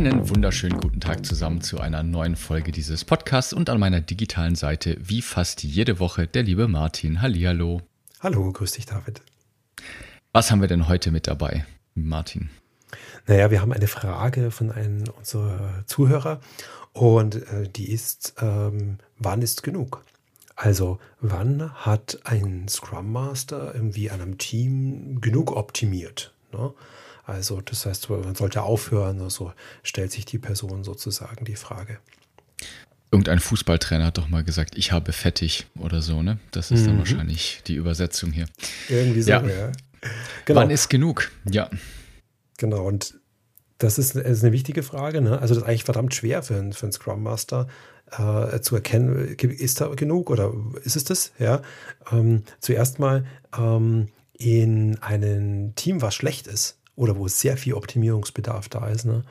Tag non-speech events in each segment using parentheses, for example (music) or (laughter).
Einen wunderschönen guten Tag zusammen zu einer neuen Folge dieses Podcasts und an meiner digitalen Seite, wie fast jede Woche, der liebe Martin. Hallihallo. Hallo, grüß dich, David. Was haben wir denn heute mit dabei, Martin? Naja, wir haben eine Frage von einem unserer Zuhörer und äh, die ist, ähm, wann ist genug? Also, wann hat ein Scrum Master irgendwie an einem Team genug optimiert? Ne? Also das heißt, man sollte aufhören, also stellt sich die Person sozusagen die Frage. Irgendein Fußballtrainer hat doch mal gesagt, ich habe fettig oder so, ne? Das ist mhm. dann wahrscheinlich die Übersetzung hier. Irgendwie so, ja. ja. Genau. Wann ist genug? Ja. Genau, und das ist, ist eine wichtige Frage. Ne? Also das ist eigentlich verdammt schwer für einen, für einen Scrum Master äh, zu erkennen, ist da genug oder ist es das? Ja. Ähm, zuerst mal ähm, in einem Team, was schlecht ist, oder wo sehr viel Optimierungsbedarf da ist, ne,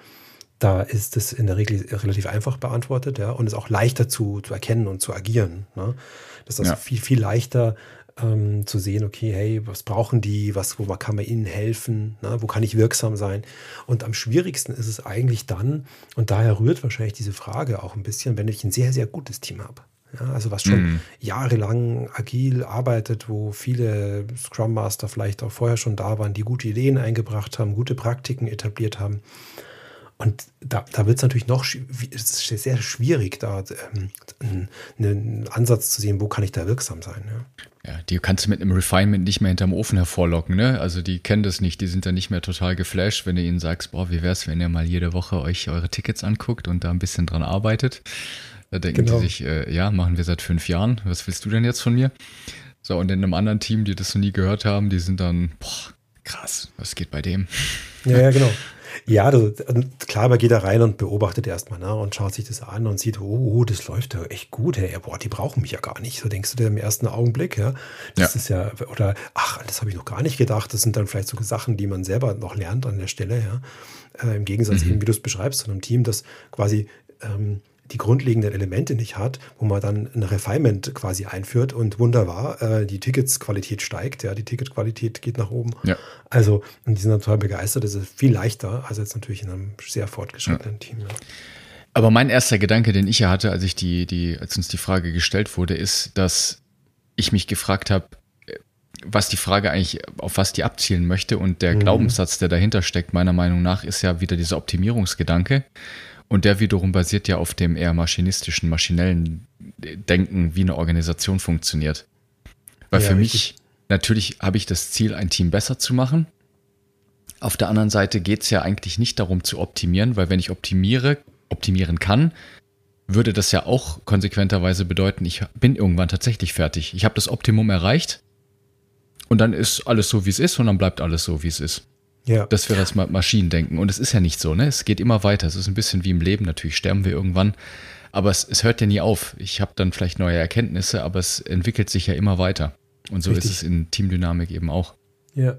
da ist es in der Regel relativ einfach beantwortet, ja, und ist auch leichter zu, zu erkennen und zu agieren. Ne? Das ist also ja. viel, viel leichter ähm, zu sehen, okay, hey, was brauchen die, was, wo kann man ihnen helfen, ne? wo kann ich wirksam sein? Und am schwierigsten ist es eigentlich dann, und daher rührt wahrscheinlich diese Frage auch ein bisschen, wenn ich ein sehr, sehr gutes Team habe. Ja, also was schon mhm. jahrelang agil arbeitet, wo viele Scrum Master vielleicht auch vorher schon da waren, die gute Ideen eingebracht haben, gute Praktiken etabliert haben. Und da, da wird es natürlich noch es sehr schwierig, da ähm, einen Ansatz zu sehen, wo kann ich da wirksam sein. Ja. ja, die kannst du mit einem Refinement nicht mehr hinterm Ofen hervorlocken. Ne? Also die kennen das nicht, die sind dann nicht mehr total geflasht, wenn du ihnen sagst, boah, wie wäre es, wenn ihr mal jede Woche euch eure Tickets anguckt und da ein bisschen dran arbeitet. Da denken genau. die sich, äh, ja, machen wir seit fünf Jahren. Was willst du denn jetzt von mir? So, und in einem anderen Team, die das noch nie gehört haben, die sind dann, boah, krass, was geht bei dem? Ja, ja, genau. Ja, das, klar, man geht da rein und beobachtet erstmal ne, und schaut sich das an und sieht, oh, oh das läuft ja echt gut. Hey, boah, die brauchen mich ja gar nicht. So denkst du dir im ersten Augenblick. Ja, das ja. ist ja, oder ach, das habe ich noch gar nicht gedacht. Das sind dann vielleicht sogar Sachen, die man selber noch lernt an der Stelle. Ja, äh, Im Gegensatz mhm. eben, wie du es beschreibst, von einem Team, das quasi ähm, die grundlegenden Elemente nicht hat, wo man dann ein Refinement quasi einführt und wunderbar, äh, die Ticketsqualität steigt, ja, die Ticketqualität geht nach oben. Ja. Also, und die sind total begeistert. Das ist viel leichter als jetzt natürlich in einem sehr fortgeschrittenen ja. Team. Ja. Aber mein erster Gedanke, den ich ja hatte, als ich die, die, als uns die Frage gestellt wurde, ist, dass ich mich gefragt habe, was die Frage eigentlich, auf was die abzielen möchte. Und der mhm. Glaubenssatz, der dahinter steckt, meiner Meinung nach, ist ja wieder dieser Optimierungsgedanke. Und der wiederum basiert ja auf dem eher maschinistischen, maschinellen Denken, wie eine Organisation funktioniert. Weil ja, für mich, natürlich habe ich das Ziel, ein Team besser zu machen. Auf der anderen Seite geht es ja eigentlich nicht darum zu optimieren, weil wenn ich optimiere, optimieren kann, würde das ja auch konsequenterweise bedeuten, ich bin irgendwann tatsächlich fertig. Ich habe das Optimum erreicht und dann ist alles so, wie es ist und dann bleibt alles so, wie es ist. Ja. Das wäre das Maschinendenken. Und es ist ja nicht so, ne? Es geht immer weiter. Es ist ein bisschen wie im Leben. Natürlich sterben wir irgendwann. Aber es, es hört ja nie auf. Ich habe dann vielleicht neue Erkenntnisse, aber es entwickelt sich ja immer weiter. Und so richtig. ist es in Teamdynamik eben auch. Ja.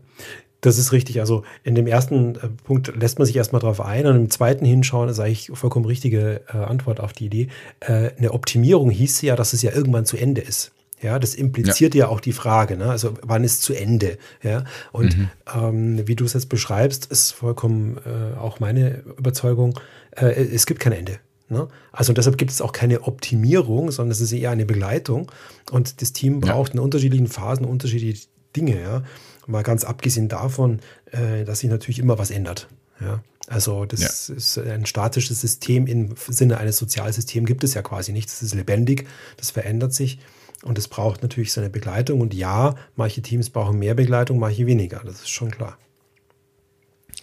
Das ist richtig. Also in dem ersten äh, Punkt lässt man sich erstmal drauf ein und im zweiten hinschauen ist eigentlich vollkommen richtige äh, Antwort auf die Idee. Äh, eine Optimierung hieß ja, dass es ja irgendwann zu Ende ist. Ja, das impliziert ja, ja auch die Frage, ne? also wann ist zu Ende? Ja, und mhm. ähm, wie du es jetzt beschreibst, ist vollkommen äh, auch meine Überzeugung, äh, es gibt kein Ende. Ne? Also deshalb gibt es auch keine Optimierung, sondern es ist eher eine Begleitung und das Team braucht ja. in unterschiedlichen Phasen unterschiedliche Dinge. Ja? Mal ganz abgesehen davon, äh, dass sich natürlich immer was ändert. Ja? Also das ja. ist ein statisches System im Sinne eines Sozialsystems gibt es ja quasi nicht. Das ist lebendig, das verändert sich. Und es braucht natürlich seine Begleitung. Und ja, manche Teams brauchen mehr Begleitung, manche weniger. Das ist schon klar.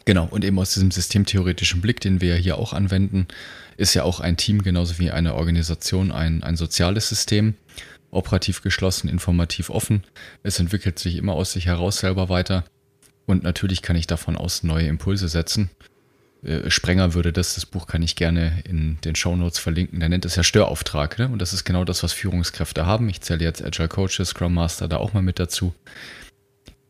Genau, und eben aus diesem systemtheoretischen Blick, den wir hier auch anwenden, ist ja auch ein Team genauso wie eine Organisation ein, ein soziales System. Operativ geschlossen, informativ offen. Es entwickelt sich immer aus sich heraus selber weiter. Und natürlich kann ich davon aus neue Impulse setzen. Äh, Sprenger würde das, das Buch kann ich gerne in den Show Notes verlinken. Der nennt es ja Störauftrag. Ne? Und das ist genau das, was Führungskräfte haben. Ich zähle jetzt Agile Coaches, Scrum Master da auch mal mit dazu.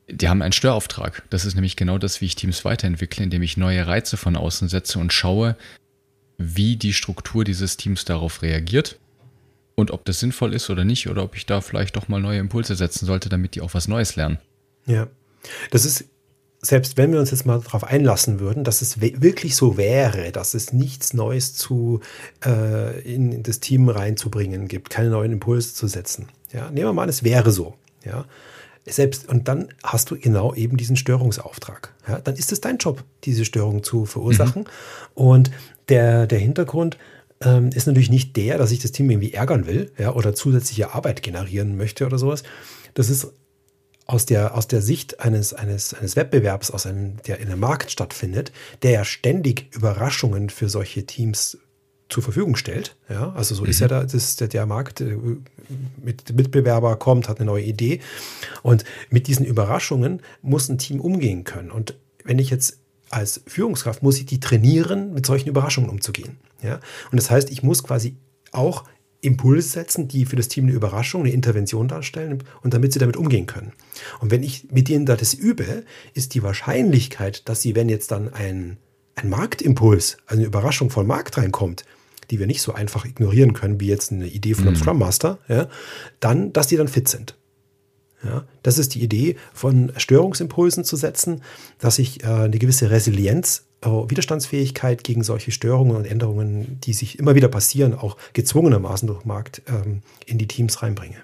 Die haben einen Störauftrag. Das ist nämlich genau das, wie ich Teams weiterentwickle, indem ich neue Reize von außen setze und schaue, wie die Struktur dieses Teams darauf reagiert und ob das sinnvoll ist oder nicht oder ob ich da vielleicht doch mal neue Impulse setzen sollte, damit die auch was Neues lernen. Ja, das ist selbst wenn wir uns jetzt mal darauf einlassen würden, dass es wirklich so wäre, dass es nichts Neues zu, äh, in, das Team reinzubringen gibt, keine neuen Impulse zu setzen. Ja, nehmen wir mal an, es wäre so. Ja, selbst und dann hast du genau eben diesen Störungsauftrag. Ja, dann ist es dein Job, diese Störung zu verursachen. Mhm. Und der, der Hintergrund ähm, ist natürlich nicht der, dass ich das Team irgendwie ärgern will, ja, oder zusätzliche Arbeit generieren möchte oder sowas. Das ist aus der, aus der Sicht eines, eines, eines Wettbewerbs, aus einem, der in einem Markt stattfindet, der ja ständig Überraschungen für solche Teams zur Verfügung stellt. Ja, also so mhm. ist ja da, das, der, der Markt äh, mit Mitbewerber kommt, hat eine neue Idee. Und mit diesen Überraschungen muss ein Team umgehen können. Und wenn ich jetzt als Führungskraft muss ich die trainieren, mit solchen Überraschungen umzugehen. Ja? Und das heißt, ich muss quasi auch Impulse setzen, die für das Team eine Überraschung, eine Intervention darstellen und damit sie damit umgehen können. Und wenn ich mit ihnen das übe, ist die Wahrscheinlichkeit, dass sie, wenn jetzt dann ein, ein Marktimpuls, also eine Überraschung vom Markt reinkommt, die wir nicht so einfach ignorieren können, wie jetzt eine Idee von einem mhm. Scrum Master, ja, dann, dass die dann fit sind. Ja, das ist die Idee von Störungsimpulsen zu setzen, dass ich äh, eine gewisse Resilienz Widerstandsfähigkeit gegen solche Störungen und Änderungen, die sich immer wieder passieren, auch gezwungenermaßen durch Markt ähm, in die Teams reinbringe.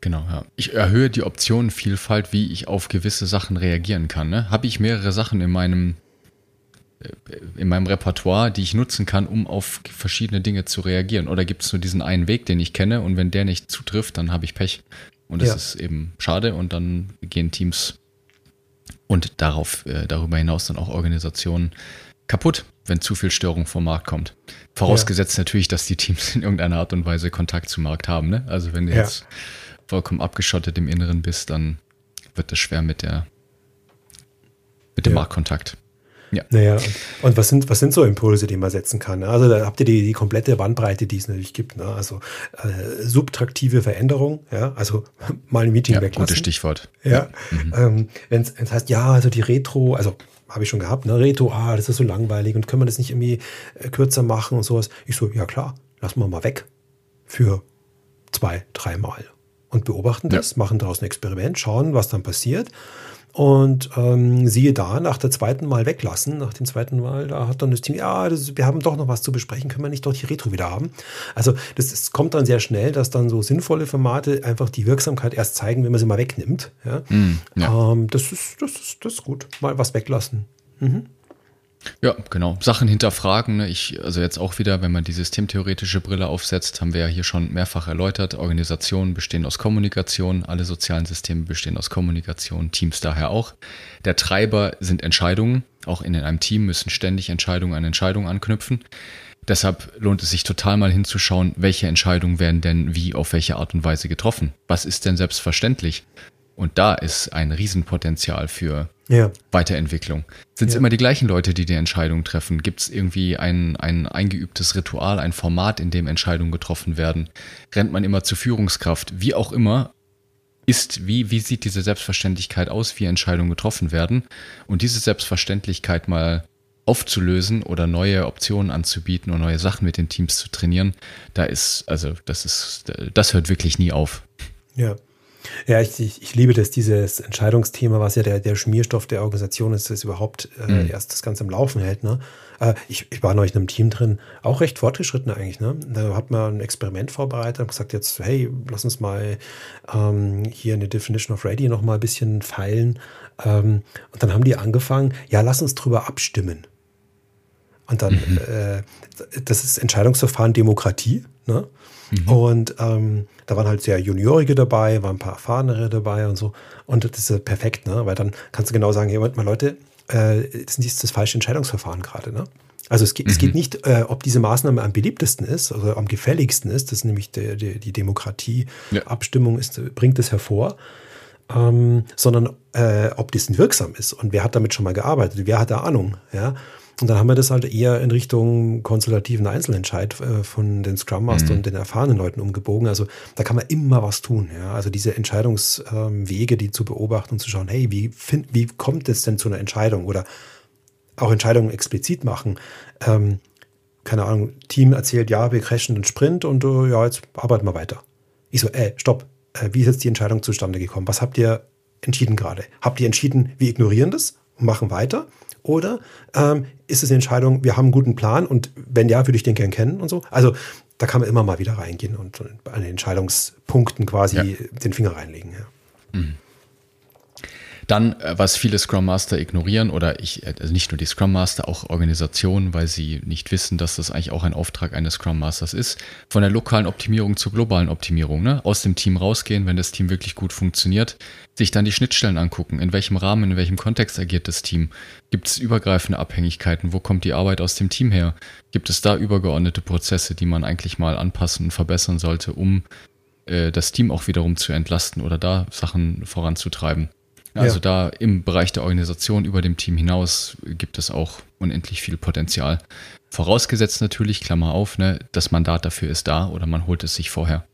Genau, ja. Ich erhöhe die Optionenvielfalt, wie ich auf gewisse Sachen reagieren kann. Ne? Habe ich mehrere Sachen in meinem, äh, in meinem Repertoire, die ich nutzen kann, um auf verschiedene Dinge zu reagieren? Oder gibt es nur diesen einen Weg, den ich kenne und wenn der nicht zutrifft, dann habe ich Pech. Und das ja. ist eben schade und dann gehen Teams und darauf, äh, darüber hinaus dann auch Organisationen kaputt, wenn zu viel Störung vom Markt kommt. Vorausgesetzt ja. natürlich, dass die Teams in irgendeiner Art und Weise Kontakt zum Markt haben. Ne? Also wenn du ja. jetzt vollkommen abgeschottet im Inneren bist, dann wird es schwer mit der mit dem ja. Marktkontakt. Ja. Naja, und was sind, was sind so Impulse, die man setzen kann? Also da habt ihr die, die komplette Bandbreite, die es natürlich gibt. Ne? Also äh, subtraktive Veränderung, ja, also (laughs) mal ein Meeting ja, weglassen. Gutes Stichwort. Ja. Mhm. Ähm, Wenn es heißt, ja, also die Retro, also habe ich schon gehabt, ne? Retro, ah, das ist so langweilig und können wir das nicht irgendwie äh, kürzer machen und sowas. Ich so, ja klar, lassen wir mal weg für zwei, dreimal und beobachten das, ja. machen daraus ein Experiment, schauen, was dann passiert. Und ähm, siehe da, nach der zweiten Mal weglassen, nach dem zweiten Mal, da hat dann das Team, ja, das, wir haben doch noch was zu besprechen, können wir nicht doch die Retro wieder haben. Also das, das, kommt dann sehr schnell, dass dann so sinnvolle Formate einfach die Wirksamkeit erst zeigen, wenn man sie mal wegnimmt. Ja? Mm, ja. Ähm, das, ist, das, ist, das ist gut. Mal was weglassen. Mhm. Ja, genau. Sachen hinterfragen. Ne? Ich, also jetzt auch wieder, wenn man die systemtheoretische Brille aufsetzt, haben wir ja hier schon mehrfach erläutert. Organisationen bestehen aus Kommunikation, alle sozialen Systeme bestehen aus Kommunikation, Teams daher auch. Der Treiber sind Entscheidungen. Auch in einem Team müssen ständig Entscheidungen an Entscheidungen anknüpfen. Deshalb lohnt es sich total mal hinzuschauen, welche Entscheidungen werden denn wie auf welche Art und Weise getroffen. Was ist denn selbstverständlich? Und da ist ein Riesenpotenzial für ja. Weiterentwicklung. Sind es ja. immer die gleichen Leute, die die Entscheidung treffen? Gibt es irgendwie ein, ein eingeübtes Ritual, ein Format, in dem Entscheidungen getroffen werden? Rennt man immer zur Führungskraft? Wie auch immer, ist, wie, wie sieht diese Selbstverständlichkeit aus, wie Entscheidungen getroffen werden? Und diese Selbstverständlichkeit mal aufzulösen oder neue Optionen anzubieten und neue Sachen mit den Teams zu trainieren, da ist, also das ist, das hört wirklich nie auf. Ja, ja, ich, ich, ich, liebe das, dieses Entscheidungsthema, was ja der, der Schmierstoff der Organisation ist, das überhaupt äh, mhm. erst das Ganze im Laufen hält. Ne? Äh, ich, ich war neulich in einem Team drin, auch recht fortgeschritten eigentlich. Ne? Da hat man ein Experiment vorbereitet und gesagt, jetzt, hey, lass uns mal ähm, hier in der Definition of Ready noch mal ein bisschen feilen. Ähm, und dann haben die angefangen, ja, lass uns drüber abstimmen. Und dann, mhm. äh, das ist Entscheidungsverfahren Demokratie. Ne? Mhm. Und ähm, da waren halt sehr Juniorige dabei, waren ein paar Erfahrenere dabei und so. Und das ist ja perfekt, ne? weil dann kannst du genau sagen, hey, mal Leute, äh, das ist das falsche Entscheidungsverfahren gerade. Ne? Also es geht, mhm. es geht nicht, äh, ob diese Maßnahme am beliebtesten ist, also am gefälligsten ist, das ist nämlich der, der, die Demokratie, ja. Ist, bringt es hervor. ähm, sondern äh, ob das wirksam ist und wer hat damit schon mal gearbeitet, wer hat da Ahnung, ja. Und dann haben wir das halt eher in Richtung konsultativen Einzelentscheid äh, von den Scrum Master mhm. und den erfahrenen Leuten umgebogen. Also da kann man immer was tun. Ja? Also diese Entscheidungswege, die zu beobachten und zu schauen, hey, wie, find, wie kommt es denn zu einer Entscheidung oder auch Entscheidungen explizit machen. Ähm, keine Ahnung, Team erzählt, ja, wir crashen den Sprint und uh, ja, jetzt arbeiten wir weiter. Ich so, äh, stopp, äh, wie ist jetzt die Entscheidung zustande gekommen? Was habt ihr entschieden gerade? Habt ihr entschieden, wir ignorieren das und machen weiter? Oder ähm, ist es eine Entscheidung, wir haben einen guten Plan und wenn ja, würde ich den gern kennen und so? Also da kann man immer mal wieder reingehen und, und an den Entscheidungspunkten quasi ja. den Finger reinlegen. Ja. Mhm. Dann, äh, was viele Scrum Master ignorieren, oder ich, äh, also nicht nur die Scrum Master, auch Organisationen, weil sie nicht wissen, dass das eigentlich auch ein Auftrag eines Scrum Masters ist, von der lokalen Optimierung zur globalen Optimierung, ne? aus dem Team rausgehen, wenn das Team wirklich gut funktioniert, sich dann die Schnittstellen angucken, in welchem Rahmen, in welchem Kontext agiert das Team, gibt es übergreifende Abhängigkeiten, wo kommt die Arbeit aus dem Team her, gibt es da übergeordnete Prozesse, die man eigentlich mal anpassen und verbessern sollte, um äh, das Team auch wiederum zu entlasten oder da Sachen voranzutreiben. Also ja. da im Bereich der Organisation über dem Team hinaus gibt es auch unendlich viel Potenzial. Vorausgesetzt natürlich, Klammer auf, ne, das Mandat dafür ist da oder man holt es sich vorher.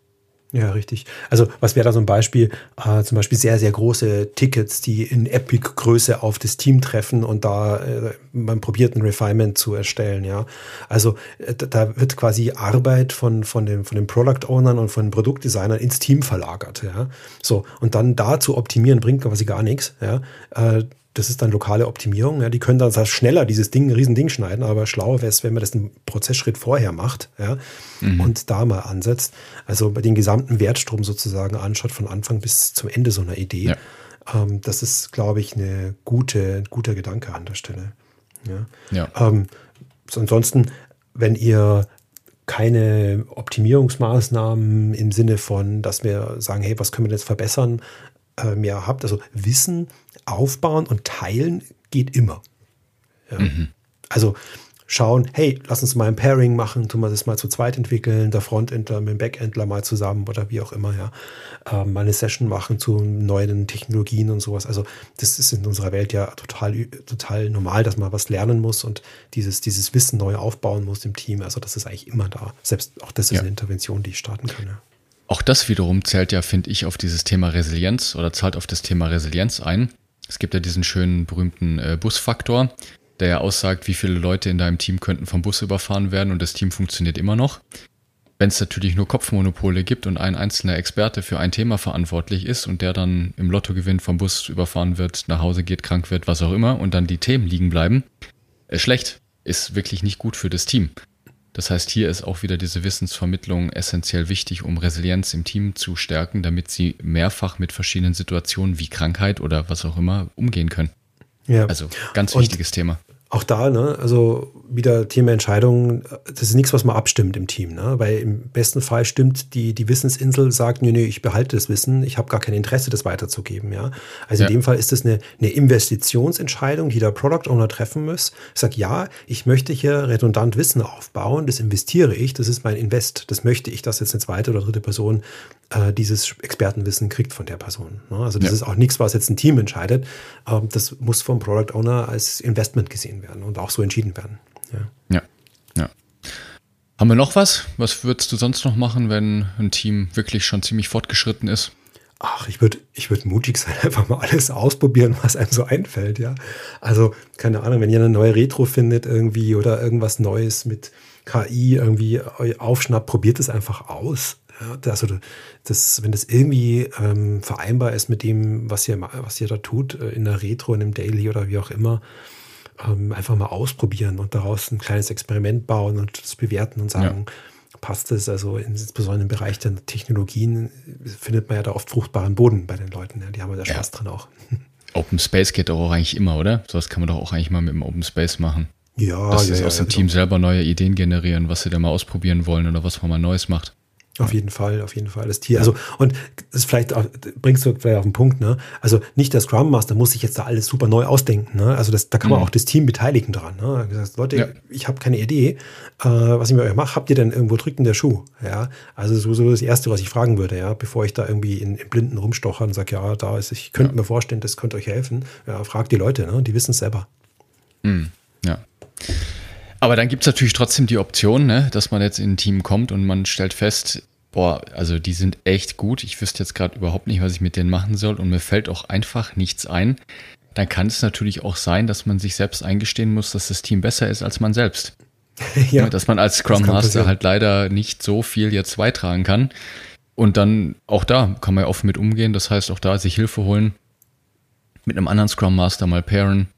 Ja, richtig. Also was wäre da so ein Beispiel? Äh, zum Beispiel sehr, sehr große Tickets, die in Epic-Größe auf das Team treffen und da äh, man probiert ein Refinement zu erstellen. Ja, also äh, da wird quasi Arbeit von von den von den Product Ownern und von den Produktdesignern ins Team verlagert. Ja, so und dann da zu optimieren bringt quasi gar nichts. Ja, äh, das ist dann lokale Optimierung. Ja, die können dann schneller dieses Ding, ein Riesending schneiden, aber schlau wäre es, wenn man das einen Prozessschritt vorher macht ja, mhm. und da mal ansetzt. Also bei den gesamten Wertstrom sozusagen anschaut, von Anfang bis zum Ende so einer Idee. Ja. Ähm, das ist, glaube ich, eine gute, ein guter Gedanke an der Stelle. Ja. ja. Ähm, ansonsten, wenn ihr keine Optimierungsmaßnahmen im Sinne von, dass wir sagen, hey, was können wir jetzt verbessern, äh, mehr habt. Also Wissen aufbauen und teilen geht immer. Ja. Mhm. Also schauen, hey, lass uns mal ein Pairing machen, tun wir das mal zu zweit entwickeln, der Frontendler mit dem Backendler mal zusammen oder wie auch immer, ja. Ähm, mal eine Session machen zu neuen Technologien und sowas. Also das ist in unserer Welt ja total, total normal, dass man was lernen muss und dieses, dieses Wissen neu aufbauen muss im Team. Also das ist eigentlich immer da. Selbst auch das ist ja. eine Intervention, die ich starten kann. Ja. Auch das wiederum zählt ja, finde ich, auf dieses Thema Resilienz oder zahlt auf das Thema Resilienz ein. Es gibt ja diesen schönen berühmten äh, Busfaktor, der ja aussagt, wie viele Leute in deinem Team könnten vom Bus überfahren werden und das Team funktioniert immer noch. Wenn es natürlich nur Kopfmonopole gibt und ein einzelner Experte für ein Thema verantwortlich ist und der dann im Lottogewinn vom Bus überfahren wird, nach Hause geht, krank wird, was auch immer und dann die Themen liegen bleiben, ist schlecht, ist wirklich nicht gut für das Team. Das heißt, hier ist auch wieder diese Wissensvermittlung essentiell wichtig, um Resilienz im Team zu stärken, damit sie mehrfach mit verschiedenen Situationen wie Krankheit oder was auch immer umgehen können. Ja. Also ganz wichtiges Und Thema auch da, ne, also wieder Thema Entscheidungen, das ist nichts, was man abstimmt im Team, ne? Weil im besten Fall stimmt die, die Wissensinsel, sagt, nee, nee, ich behalte das Wissen, ich habe gar kein Interesse, das weiterzugeben, ja. Also ja. in dem Fall ist das eine, eine Investitionsentscheidung, die der Product Owner treffen muss. Ich sage, ja, ich möchte hier redundant Wissen aufbauen, das investiere ich, das ist mein Invest, das möchte ich, dass jetzt eine zweite oder dritte Person äh, dieses Expertenwissen kriegt von der Person. Ne? Also das ja. ist auch nichts, was jetzt ein Team entscheidet. Ähm, das muss vom Product Owner als Investment gesehen werden und auch so entschieden werden. Ja. ja. ja. Haben wir noch was? Was würdest du sonst noch machen, wenn ein Team wirklich schon ziemlich fortgeschritten ist? Ach, ich würde ich würd mutig sein, (laughs) einfach mal alles ausprobieren, was einem so einfällt, ja. Also, keine Ahnung, wenn ihr eine neue Retro findet irgendwie oder irgendwas Neues mit KI irgendwie aufschnappt, probiert es einfach aus. Also das, wenn das irgendwie ähm, vereinbar ist mit dem, was ihr, was ihr da tut, äh, in der Retro, in einem Daily oder wie auch immer, ähm, einfach mal ausprobieren und daraus ein kleines Experiment bauen und das bewerten und sagen, ja. passt es? Also insbesondere im Bereich der Technologien findet man ja da oft fruchtbaren Boden bei den Leuten. Ja, die haben ja da Spaß ja. dran auch. (laughs) Open Space geht doch auch eigentlich immer, oder? Sowas kann man doch auch eigentlich mal mit dem Open Space machen. Ja, Dass ja, aus dem ja, Team genau. selber neue Ideen generieren, was sie da mal ausprobieren wollen oder was man mal Neues macht. Auf jeden Fall, auf jeden Fall. Das Tier. Also, und das vielleicht auch, bringst du vielleicht auf den Punkt, ne? Also nicht der Scrum Master muss sich jetzt da alles super neu ausdenken, ne? Also das, da kann man mhm. auch das Team beteiligen dran. Ne? Das Leute, ja. ich habe keine Idee, äh, was ich mit euch mache. Habt ihr denn irgendwo drückt in der Schuh? Ja. Also sowieso das Erste, was ich fragen würde, ja, bevor ich da irgendwie in, in Blinden rumstoche und sage, ja, da ist, ich könnte ja. mir vorstellen, das könnte euch helfen. Ja, fragt die Leute, ne? Die wissen es selber. Mhm. Ja. Aber dann gibt es natürlich trotzdem die Option, ne, dass man jetzt in ein Team kommt und man stellt fest, boah, also die sind echt gut. Ich wüsste jetzt gerade überhaupt nicht, was ich mit denen machen soll und mir fällt auch einfach nichts ein. Dann kann es natürlich auch sein, dass man sich selbst eingestehen muss, dass das Team besser ist als man selbst. (laughs) ja, dass man als Scrum Master halt leider nicht so viel jetzt beitragen kann. Und dann auch da kann man ja offen mit umgehen. Das heißt, auch da sich Hilfe holen, mit einem anderen Scrum Master mal pairen,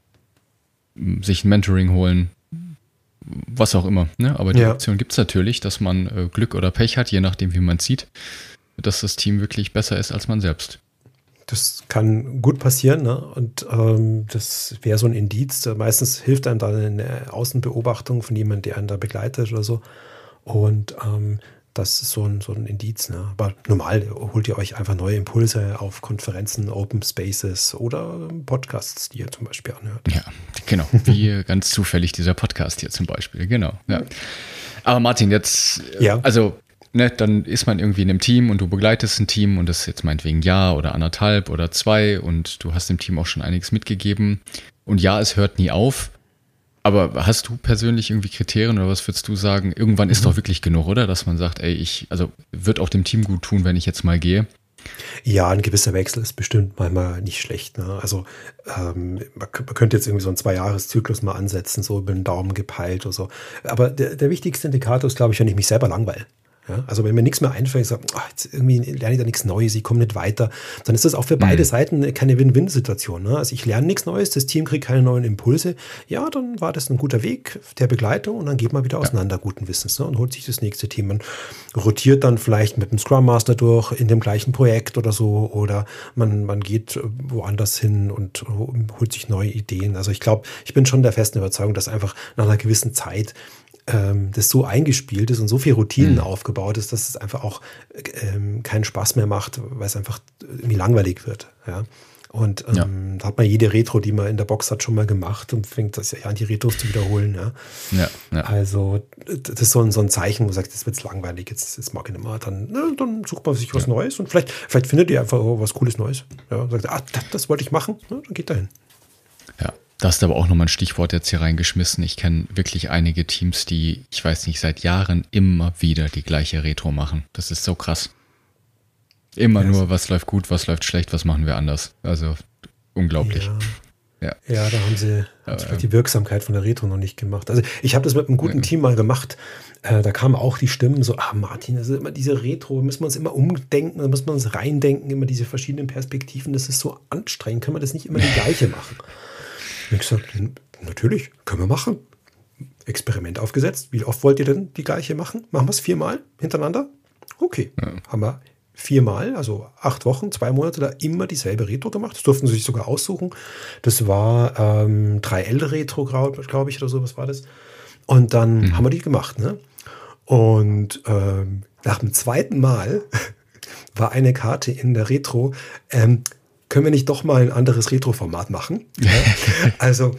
sich ein Mentoring holen, was auch immer. Ne? Aber die ja. Option gibt es natürlich, dass man äh, Glück oder Pech hat, je nachdem, wie man sieht, dass das Team wirklich besser ist als man selbst. Das kann gut passieren, ne? Und ähm, das wäre so ein Indiz. Meistens hilft einem dann eine Außenbeobachtung von jemandem, der einen da begleitet oder so. Und ähm, das ist so ein, so ein Indiz. Ne? Aber normal holt ihr euch einfach neue Impulse auf Konferenzen, Open Spaces oder Podcasts, die ihr zum Beispiel anhört. Ja, genau. (laughs) Wie ganz zufällig dieser Podcast hier zum Beispiel. Genau. Ja. Aber Martin, jetzt, ja. also Ne, dann ist man irgendwie in einem Team und du begleitest ein Team und das ist jetzt meinetwegen Jahr oder anderthalb oder zwei und du hast dem Team auch schon einiges mitgegeben. Und ja, es hört nie auf. Aber hast du persönlich irgendwie Kriterien oder was würdest du sagen? Irgendwann ist mhm. doch wirklich genug, oder? Dass man sagt, ey, ich, also wird auch dem Team gut tun, wenn ich jetzt mal gehe. Ja, ein gewisser Wechsel ist bestimmt manchmal nicht schlecht. Ne? Also ähm, man, könnte jetzt irgendwie so einen Zwei-Jahres-Zyklus mal ansetzen, so über den Daumen gepeilt oder so. Aber der, der wichtigste Indikator ist, glaube ich, wenn ich mich selber langweile. Ja, also wenn mir nichts mehr einfällt, ich sage, ach, jetzt irgendwie lerne ich da nichts Neues, ich komme nicht weiter, dann ist das auch für beide mhm. Seiten keine Win-Win-Situation. Ne? Also ich lerne nichts Neues, das Team kriegt keine neuen Impulse. Ja, dann war das ein guter Weg der Begleitung und dann geht man wieder auseinander ja. guten Wissens ne? und holt sich das nächste Team. Man rotiert dann vielleicht mit dem Scrum Master durch in dem gleichen Projekt oder so oder man, man geht woanders hin und holt sich neue Ideen. Also ich glaube, ich bin schon der festen Überzeugung, dass einfach nach einer gewissen Zeit ähm, das so eingespielt ist und so viel Routinen mhm. aufgebaut ist, dass es einfach auch ähm, keinen Spaß mehr macht, weil es einfach irgendwie langweilig wird. Ja. Und ähm, ja. da hat man jede Retro, die man in der Box hat, schon mal gemacht und fängt das ja an, die Retros zu wiederholen. Ja. ja, ja. Also, das ist so ein, so ein Zeichen, wo man sagt, jetzt wird es langweilig, jetzt, jetzt mag ich nicht mehr. Dann, ne, dann sucht man sich was Neues und vielleicht, vielleicht findet ihr einfach was Cooles Neues. Ja, und sagt, ah, das, das wollte ich machen, dann geht dahin. Da hast du aber auch nochmal ein Stichwort jetzt hier reingeschmissen. Ich kenne wirklich einige Teams, die, ich weiß nicht, seit Jahren immer wieder die gleiche Retro machen. Das ist so krass. Immer ja, nur, was läuft gut, was läuft schlecht, was machen wir anders. Also unglaublich. Ja, ja. ja da haben sie, haben sie die Wirksamkeit von der Retro noch nicht gemacht. Also ich habe das mit einem guten. Team mal gemacht. Äh, da kamen auch die Stimmen so, ah Martin, das ist immer diese Retro, müssen wir uns immer umdenken, da müssen wir uns reindenken, immer diese verschiedenen Perspektiven, das ist so anstrengend, können wir das nicht immer die gleiche (laughs) machen? Und ich gesagt, natürlich, können wir machen. Experiment aufgesetzt. Wie oft wollt ihr denn die gleiche machen? Machen wir es viermal hintereinander? Okay. Ja. Haben wir viermal, also acht Wochen, zwei Monate da immer dieselbe Retro gemacht. Das durften sie sich sogar aussuchen. Das war ähm, 3L-Retro, glaube ich, oder so, was war das? Und dann mhm. haben wir die gemacht. Ne? Und ähm, nach dem zweiten Mal (laughs) war eine Karte in der Retro, ähm, können wir nicht doch mal ein anderes Retro-Format machen? Ja? (laughs) also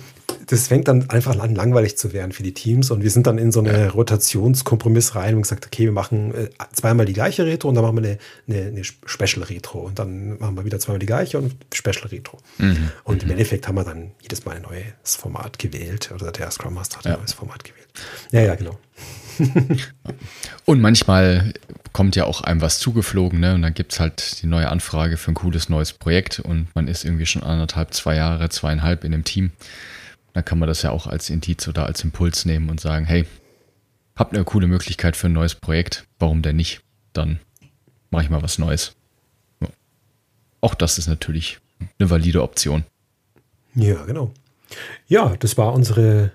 das fängt dann einfach an, langweilig zu werden für die Teams und wir sind dann in so eine ja. Rotationskompromiss rein und gesagt, okay, wir machen äh, zweimal die gleiche Retro und dann machen wir eine, eine, eine Special Retro und dann machen wir wieder zweimal die gleiche und Special Retro. Mhm. Und im mhm. Endeffekt haben wir dann jedes Mal ein neues Format gewählt oder der Scrum Master hat ein neues Format gewählt. Ja, ja, genau. (laughs) und manchmal kommt ja auch einem was zugeflogen, ne? Und dann gibt es halt die neue Anfrage für ein cooles neues Projekt und man ist irgendwie schon anderthalb, zwei Jahre, zweieinhalb in dem Team. Dann kann man das ja auch als Indiz oder als Impuls nehmen und sagen, hey, habt eine coole Möglichkeit für ein neues Projekt, warum denn nicht? Dann mache ich mal was Neues. Ja. Auch das ist natürlich eine valide Option. Ja, genau. Ja, das war unsere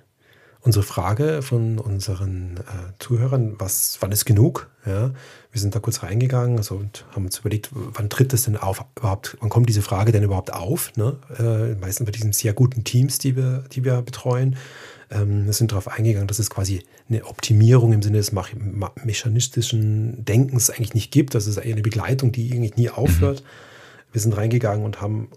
unsere Frage von unseren äh, Zuhörern, was, wann ist genug? Ja, wir sind da kurz reingegangen also, und haben uns überlegt, wann tritt das denn auf, überhaupt, wann kommt diese Frage denn überhaupt auf? Ne? Äh, meistens bei diesen sehr guten Teams, die wir, die wir betreuen. ähm, sind darauf eingegangen, dass es quasi eine Optimierung im Sinne des mechanistischen Denkens eigentlich nicht gibt. Das ist eine Begleitung, die eigentlich nie aufhört. Mhm. Wir sind reingegangen und haben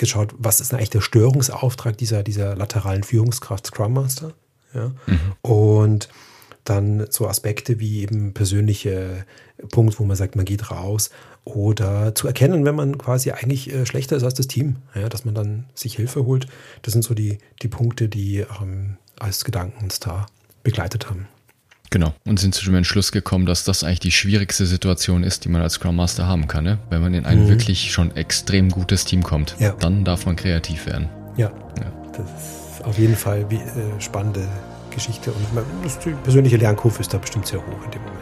geschaut, was ist eigentlich der Störungsauftrag dieser, dieser lateralen Führungskraft Scrum Master. Ja? Mhm. Und dann so Aspekte wie eben persönliche Punkt, wo man sagt, man geht raus oder zu erkennen, wenn man quasi eigentlich äh, schlechter ist als das Team, ja, dass man dann sich Hilfe holt. Das sind so die, die Punkte, die ähm, als Gedanken uns da begleitet haben. Genau, und sind zu dem Entschluss gekommen, dass das eigentlich die schwierigste Situation ist, die man als Scrum Master haben kann. Ne? Wenn man in ein mhm. wirklich schon extrem gutes Team kommt, ja. dann darf man kreativ werden. Ja, ja. das ist auf jeden Fall wie, äh, spannende Geschichte und die persönliche Lernkurve ist da bestimmt sehr hoch in dem Moment.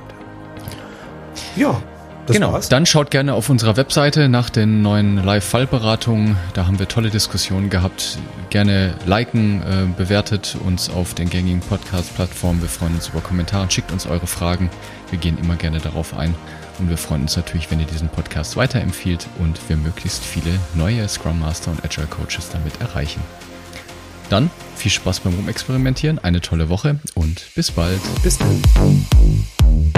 Ja, das genau, war's. dann schaut gerne auf unserer Webseite nach den neuen Live-Fallberatungen. Da haben wir tolle Diskussionen gehabt. Gerne liken, äh, bewertet uns auf den gängigen Podcast-Plattformen. Wir freuen uns über Kommentare. Schickt uns eure Fragen. Wir gehen immer gerne darauf ein. Und wir freuen uns natürlich, wenn ihr diesen Podcast weiterempfiehlt und wir möglichst viele neue Scrum Master und Agile Coaches damit erreichen. Dann viel Spaß beim Rumexperimentieren, eine tolle Woche und bis bald. Bis dann.